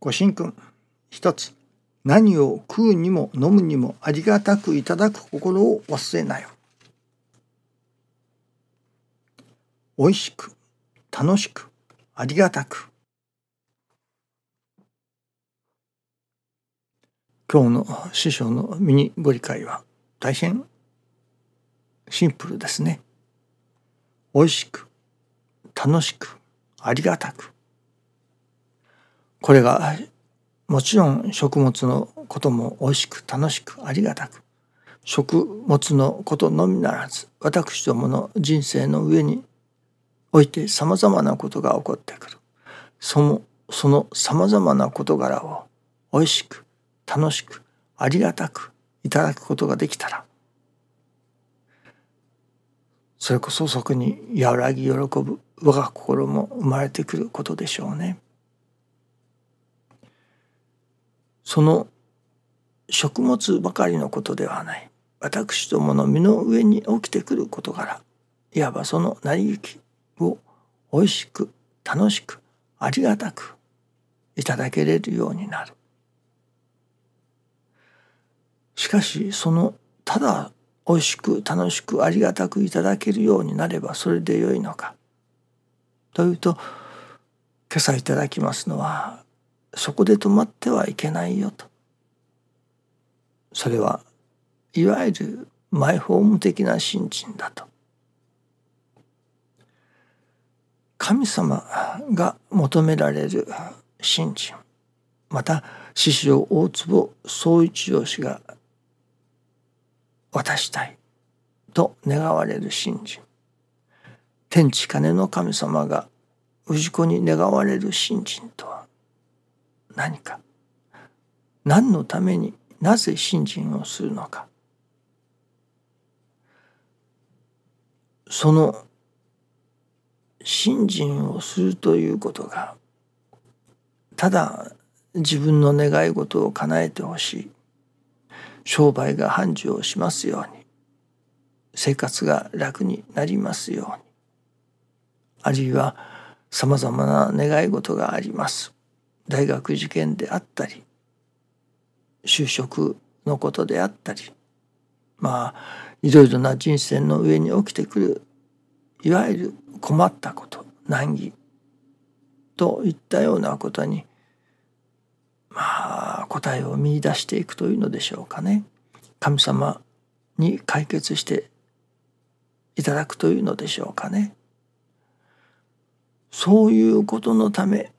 ご神君一つ何を食うにも飲むにもありがたくいただく心を忘れなよ。美味しく楽しくありがたく今日の師匠のミニご理解は大変シンプルですね。美味しく楽しくありがたくこれがもちろん食物のことも美味しく楽しくありがたく。食物のことのみならず私どもの人生の上においてさまざまなことが起こってくる。そのそのさまざまな事柄を美味しく楽しくありがたくいただくことができたら。それこそそこに和らぎ喜ぶ我が心も生まれてくることでしょうね。その食物ばかりのことではない私どもの身の上に起きてくる事柄いわばその成り行きをおいしく楽しくありがたくいただけれるようになる。しかしそのただ美味しく楽しくありがたくいただけるようになればそれでよいのかというと今朝いただきますのはそこで止まってはいけないよと。それはいわゆるマイホーム的な信心だと。神様が求められる信心また師匠大坪宗一郎氏が渡したいと願われる信心天地金の神様が氏子に願われる信心とは何か。何のためになぜ信心をするのか。その信心をするということがただ自分の願い事を叶えてほしい。商売が繁盛しますように。生活が楽になりますように。あるいはさまざまな願い事があります。大学受験であったり就職のことであったりまあいろいろな人生の上に起きてくるいわゆる困ったこと難儀といったようなことにまあ答えを見いだしていくというのでしょうかね。神様に解決していただくというのでしょうかね。そういうことのため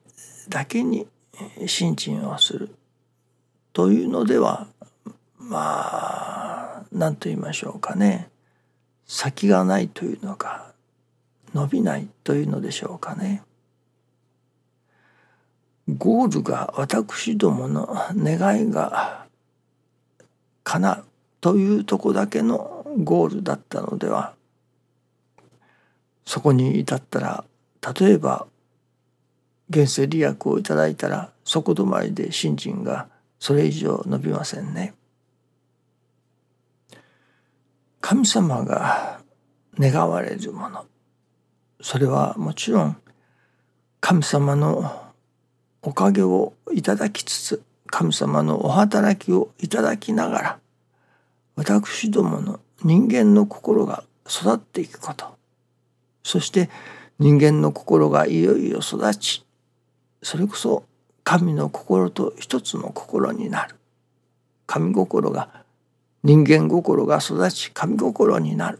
だけに信心をするというのではまあ何と言いましょうかね先がないというのか伸びないというのでしょうかね。ゴールが私どもの願いが叶うというとこだけのゴールだったのではそこに至ったら例えば原生利益をいただいたらそこ止まりで信心がそれ以上伸びませんね。神様が願われるものそれはもちろん神様のおかげをいただきつつ神様のお働きをいただきながら私どもの人間の心が育っていくことそして人間の心がいよいよ育ちそれこそ神の心と一つの心になる神心が人間心が育ち神心になる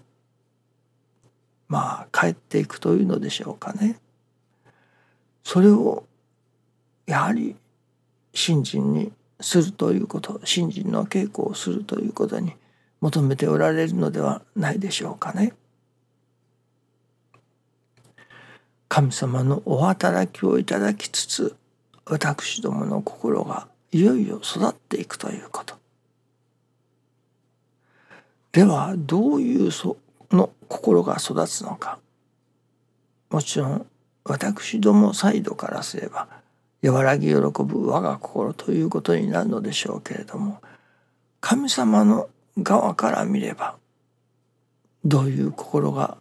まあ帰っていくというのでしょうかね。それをやはり信心にするということ信心の稽古をするということに求めておられるのではないでしょうかね。神様のお働きをいただきつつ私どもの心がいよいよ育っていくということ。ではどういうその心が育つのかもちろん私どもサイドからすれば和らぎ喜ぶ我が心ということになるのでしょうけれども神様の側から見ればどういう心が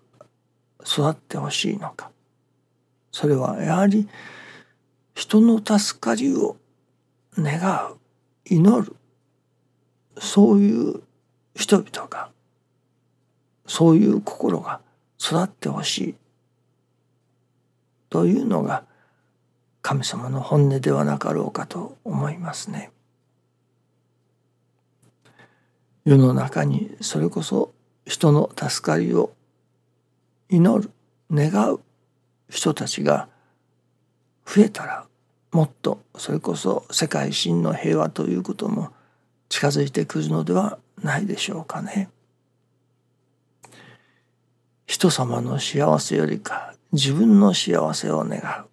育ってほしいのかそれはやはり人の助かりを願う祈るそういう人々がそういう心が育ってほしいというのが神様の本音ではなかろうかと思いますね。世の中にそれこそ人の助かりを祈る願う人たちが増えたらもっとそれこそ世界真の平和ということも近づいてくるのではないでしょうかね。人様の幸せよりか自分の幸せを願う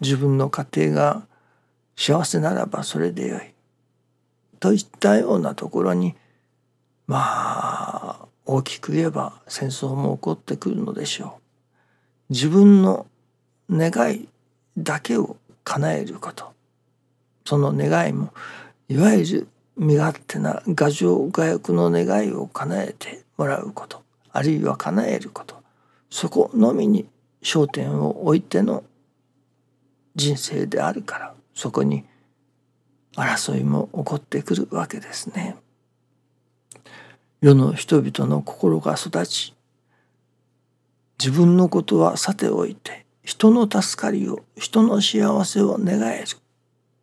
自分の家庭が幸せならばそれでよいといったようなところにまあ大きく言えば戦争も起こってくるのでしょう。自分の願いだけを叶えること。その願いもいわゆる身勝手な牙城牙欲の願いを叶えてもらうこと。あるいは叶えること。そこのみに焦点を置いての人生であるからそこに争いも起こってくるわけですね。世の人々の心が育ち自分のことはさておいて人の助かりを人の幸せを願える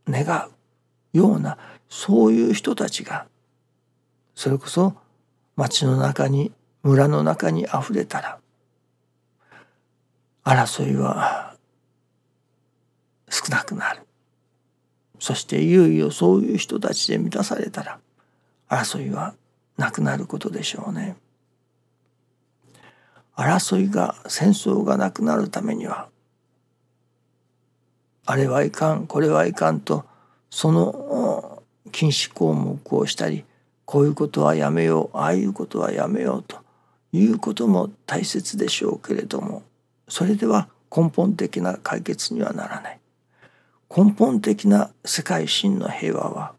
願うようなそういう人たちがそれこそ町の中に村の中にあふれたら争いは少なくなるそしていよいよそういう人たちで満たされたら争いはなくなることでしょうね。争いが戦争がなくなるためにはあれはいかんこれはいかんとその禁止項目をしたりこういうことはやめようああいうことはやめようということも大切でしょうけれどもそれでは根本的な解決にはならない。根本的な世界真の平和は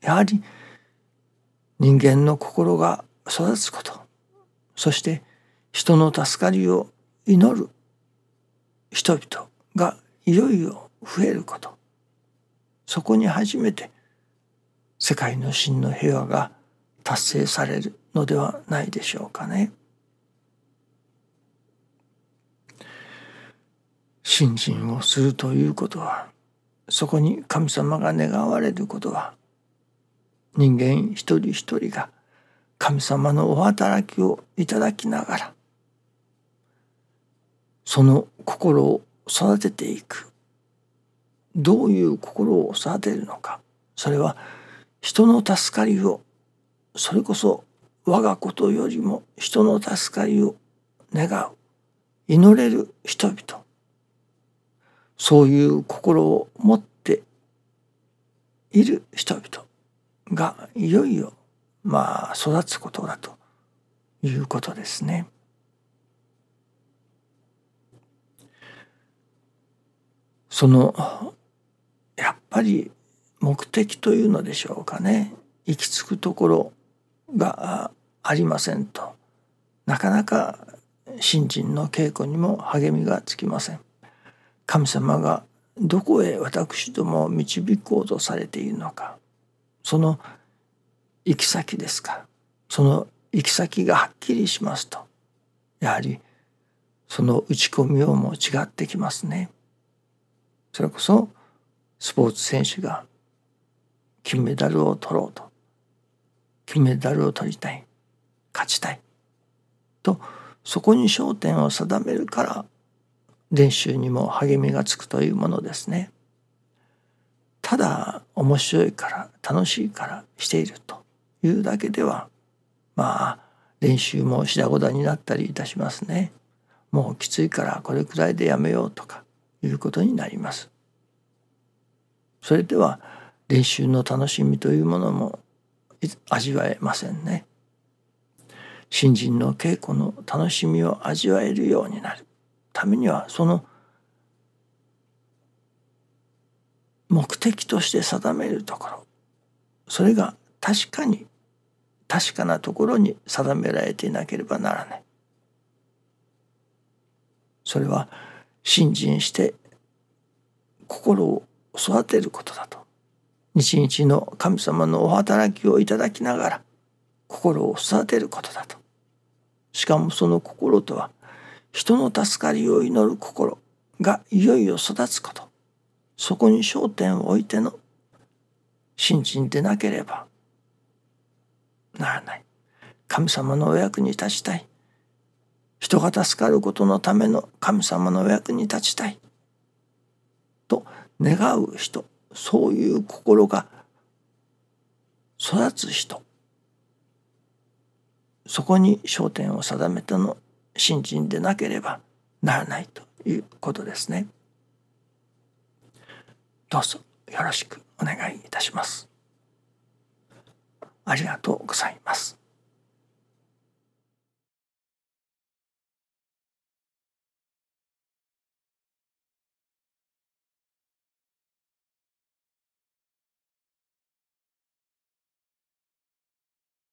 やはり人間の心が育つこと。そして人の助かりを祈る人々がいよいよ増えることそこに初めて世界の真の平和が達成されるのではないでしょうかね。信心をするということはそこに神様が願われることは人間一人一人が神様のお働きをいただきながらその心を育てていく。どういう心を育てるのか。それは人の助かりをそれこそ我がことよりも人の助かりを願う。祈れる人々。そういう心を持っている人々がいよいよまあ育つことだということですね。そのやっぱり目的というのでしょうかね。行き着くところがありませんと。なかなか信心の稽古にも励みがつきません。神様がどこへ私どもを導こうとされているのか。その行き先ですか。その行き先がはっきりしますと。やはりその打ち込みようも違ってきますね。それこそスポーツ選手が金メダルを取ろうと金メダルを取りたい勝ちたいとそこに焦点を定めるから練習にも励みがつくというものですね。ただ面白いから楽しいからしているというだけではまあ練習もしだごだになったりいたしますね。もうきついからこれくらいでやめようとかいうことになります。それでは練習の楽しみというものも味わえませんね。新人の稽古の楽しみを味わえるようになるためにはその目的として定めるところそれが確かに確かなところに定められていなければならないそれは信心して心を育てることだと。日々の神様のお働きをいただきながら心を育てることだと。しかもその心とは人の助かりを祈る心がいよいよ育つこと。そこに焦点を置いての信心でなければならない。神様のお役に立ちたい。人が助かることのための神様のお役に立ちたいと願う人そういう心が育つ人そこに焦点を定めての信心でなければならないということですね。どうぞよろしくお願いいたします。ありがとうございます。